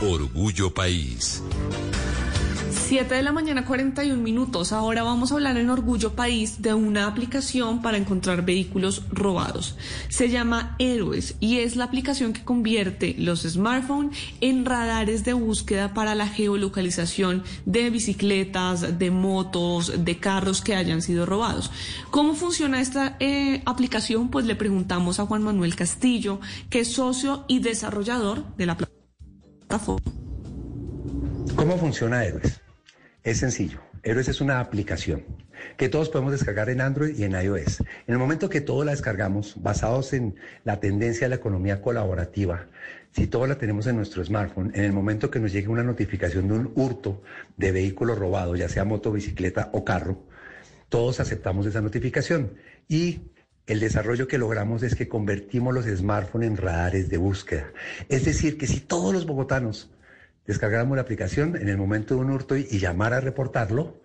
Orgullo País. 7 de la mañana 41 minutos. Ahora vamos a hablar en Orgullo País de una aplicación para encontrar vehículos robados. Se llama Héroes y es la aplicación que convierte los smartphones en radares de búsqueda para la geolocalización de bicicletas, de motos, de carros que hayan sido robados. ¿Cómo funciona esta eh, aplicación? Pues le preguntamos a Juan Manuel Castillo, que es socio y desarrollador de la plataforma. ¿Cómo funciona Héroes? Es sencillo. Héroes es una aplicación que todos podemos descargar en Android y en iOS. En el momento que todos la descargamos, basados en la tendencia de la economía colaborativa, si todos la tenemos en nuestro smartphone, en el momento que nos llegue una notificación de un hurto de vehículo robado, ya sea moto, bicicleta o carro, todos aceptamos esa notificación. Y el desarrollo que logramos es que convertimos los smartphones en radares de búsqueda. Es decir, que si todos los bogotanos descargáramos la aplicación en el momento de un hurto y, y llamar a reportarlo,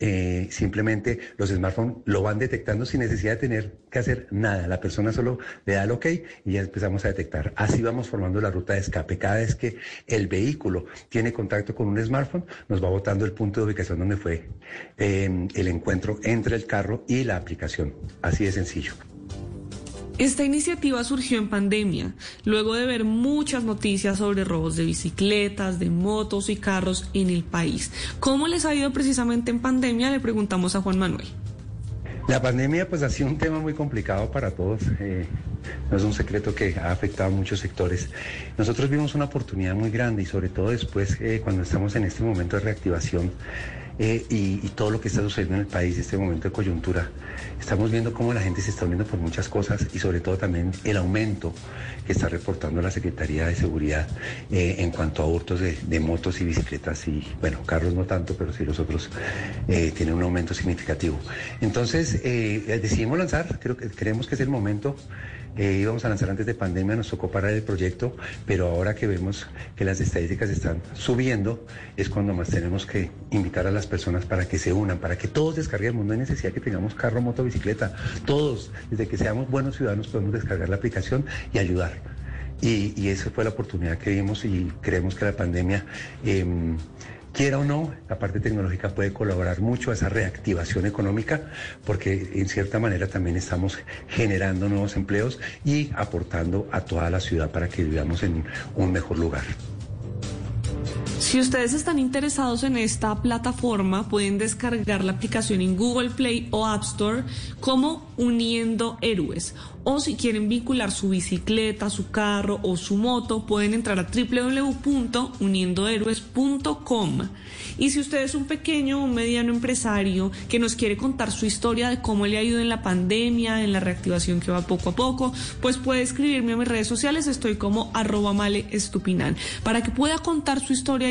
eh, simplemente los smartphones lo van detectando sin necesidad de tener que hacer nada. La persona solo le da el ok y ya empezamos a detectar. Así vamos formando la ruta de escape. Cada vez que el vehículo tiene contacto con un smartphone, nos va botando el punto de ubicación donde fue eh, el encuentro entre el carro y la aplicación. Así de sencillo. Esta iniciativa surgió en pandemia, luego de ver muchas noticias sobre robos de bicicletas, de motos y carros en el país. ¿Cómo les ha ido precisamente en pandemia? Le preguntamos a Juan Manuel. La pandemia pues ha sido un tema muy complicado para todos. Eh, no es un secreto que ha afectado a muchos sectores. Nosotros vimos una oportunidad muy grande y sobre todo después eh, cuando estamos en este momento de reactivación eh, y, todo lo que está sucediendo en el país, este momento de coyuntura, estamos viendo cómo la gente se está uniendo por muchas cosas y sobre todo también el aumento que está reportando la Secretaría de Seguridad eh, en cuanto a hurtos de, motos y bicicletas y, bueno, carros no tanto, pero sí los otros eh, tienen un aumento significativo. Entonces, decidimos lanzar, creo que creemos que es el momento. Eh, íbamos a lanzar antes de pandemia, nos tocó parar el proyecto, pero ahora que vemos que las estadísticas están subiendo, es cuando más tenemos que invitar a las personas para que se unan, para que todos descarguemos. No hay necesidad que tengamos carro, moto, bicicleta. Todos, desde que seamos buenos ciudadanos, podemos descargar la aplicación y ayudar. Y, y esa fue la oportunidad que vimos y creemos que la pandemia... Eh, quiera o no, la parte tecnológica puede colaborar mucho a esa reactivación económica porque en cierta manera también estamos generando nuevos empleos y aportando a toda la ciudad para que vivamos en un mejor lugar. Si ustedes están interesados en esta plataforma, pueden descargar la aplicación en Google Play o App Store como Uniendo Héroes. O si quieren vincular su bicicleta, su carro o su moto, pueden entrar a www.uniendohéroes.com. Y si usted es un pequeño o un mediano empresario que nos quiere contar su historia de cómo le ha ido en la pandemia, en la reactivación que va poco a poco, pues puede escribirme a mis redes sociales. Estoy como arroba male estupinan para que pueda contar su historia